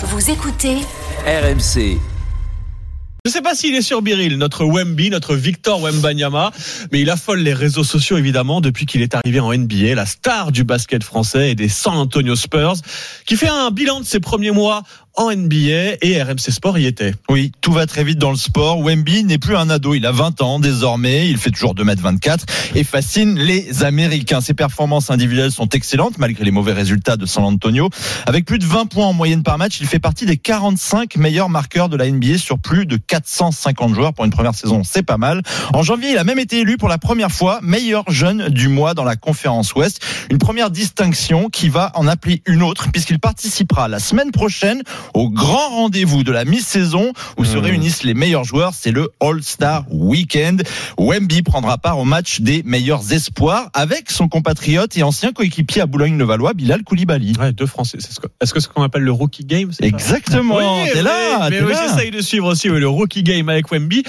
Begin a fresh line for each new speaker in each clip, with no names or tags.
Vous écoutez
RMC.
Je ne sais pas s'il est sur Biril, notre Wemby, notre Victor Wembanyama, mais il affole les réseaux sociaux évidemment depuis qu'il est arrivé en NBA, la star du basket français et des San Antonio Spurs, qui fait un bilan de ses premiers mois en NBA et RMC Sport y était.
Oui, tout va très vite dans le sport. Wemby n'est plus un ado, il a 20 ans désormais, il fait toujours 2m24 et fascine les Américains. Ses performances individuelles sont excellentes malgré les mauvais résultats de San Antonio. Avec plus de 20 points en moyenne par match, il fait partie des 45 meilleurs marqueurs de la NBA sur plus de 450 joueurs pour une première saison. C'est pas mal. En janvier, il a même été élu pour la première fois meilleur jeune du mois dans la conférence Ouest. Une première distinction qui va en appeler une autre puisqu'il participera la semaine prochaine au grand rendez-vous de la mi-saison où se réunissent les meilleurs joueurs. C'est le All-Star Weekend. Wemby prendra part au match des meilleurs espoirs avec son compatriote et ancien coéquipier à Boulogne-le-Valois, Bilal Koulibaly.
Ouais, deux Français. C'est ce que- Est-ce que c'est ce qu'on appelle le rookie game
Exactement.
Oui,
t'es là,
mais oui, j'essaye de suivre aussi oui, le rookie game avec Wemby.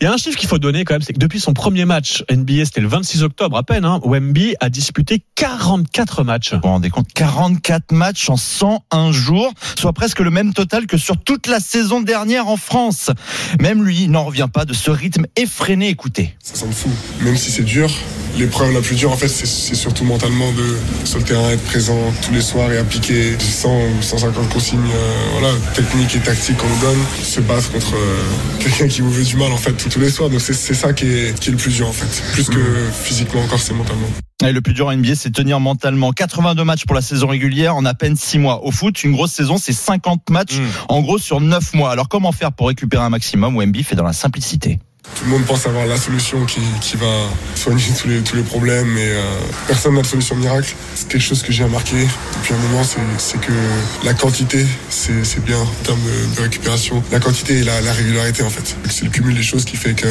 Il y a un chiffre qu'il faut donner quand même, c'est que depuis son premier match NBA, c'était le 26 octobre à peine, hein, Wemby a disputé 44 matchs.
Vous vous rendez compte 44 matchs en 101 jours, soit presque le même total que sur toute la saison dernière en France. Même lui n'en revient pas de ce rythme effréné. Écoutez.
Ça semble fou, même si c'est dur. L'épreuve la plus dure, en fait, c'est surtout mentalement de sur le terrain être présent tous les soirs et appliquer 100 ou 150 consignes, euh, voilà, techniques et tactiques qu'on nous donne. Se battre contre euh, quelqu'un qui vous veut du mal, en fait, tous, les soirs. Donc c'est ça qui est, qui est le plus dur, en fait. Plus que physiquement encore, c'est mentalement.
Et le plus dur en NBA, c'est tenir mentalement. 82 matchs pour la saison régulière en à peine 6 mois. Au foot, une grosse saison, c'est 50 matchs,
Mm.
en gros, sur 9 mois. Alors comment faire pour récupérer un maximum Wemby? Fait dans la simplicité.
Tout le monde pense avoir la solution qui, qui va soigner tous les, tous les problèmes, mais euh, personne n'a de solution miracle. C'est quelque chose que j'ai remarqué depuis un moment, c'est- que la quantité, c'est bien en termes de, de récupération. La quantité et la, la régularité, en fait. C'est le cumul des choses qui fait que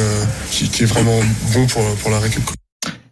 qui, qui est vraiment bon pour, pour la récup.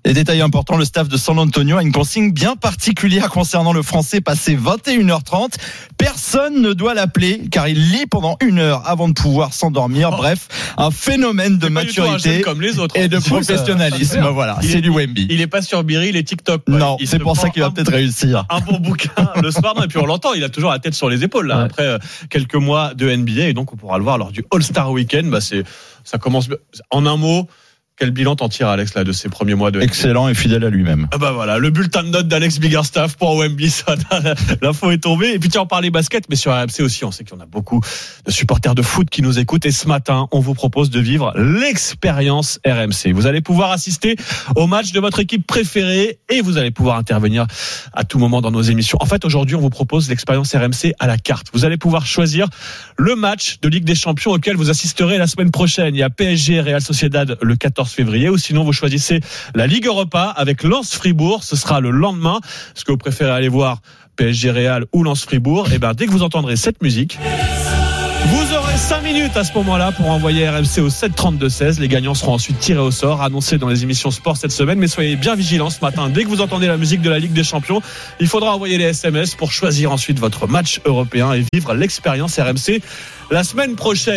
Et détail important, le staff de San Antonio a une consigne bien particulière concernant le français passé 21h30. Personne ne doit l'appeler car il lit pendant une heure avant de pouvoir s'endormir.
Oh.
Bref, un phénomène de
un
maturité
comme les autres.
et de
hein.
Professionnalisme.
ça,
Voilà,
Il
c'est
est-
du Wemby.
Il est pas sur Biril, il est TikTok. quoi.
Non, c'est pour ça qu'il va peut-être réussir.
un bon bouquin le soir. Non, et puis on l'entend, il a toujours la tête sur les épaules là.
Ouais.
Après euh, quelques mois de NBA, et donc on pourra le voir lors du All-Star Weekend. Bah, c'est, ça commence. En un mot, quel bilan t'en tires, Alex, là, de ces premiers mois de
Excellent et fidèle à lui-même.
Ah bah voilà, le bulletin de notes d'Alex Biggerstaff pour Wemby, ça, l'info est tombée. Et puis tiens, on parlait basket, mais sur RMC aussi, on sait qu'il y en a beaucoup de supporters de foot qui nous écoutent. Et ce matin, on vous propose de vivre l'expérience RMC. Vous allez pouvoir assister au match de votre équipe préférée et vous allez pouvoir intervenir à tout moment dans nos émissions. En fait, aujourd'hui, on vous propose l'expérience RMC à la carte. Vous allez pouvoir choisir le match de Ligue des Champions auquel vous assisterez la semaine prochaine. Il y a PSG Real Sociedad le 14 février ou sinon vous choisissez la Ligue Europa avec Lens Fribourg. Ce sera le lendemain. Est-ce que vous préférez aller voir PSG Real ou Lens Fribourg? Et ben dès que vous entendrez cette musique, vous aurez 5 minutes à ce moment-là pour envoyer RMC au 732-16. Les gagnants seront ensuite tirés au sort, annoncés dans les émissions sport cette semaine. Mais soyez bien vigilants ce matin. Dès que vous entendez la musique de la Ligue des Champions, il faudra envoyer les SMS pour choisir ensuite votre match européen et vivre l'expérience RMC la semaine prochaine.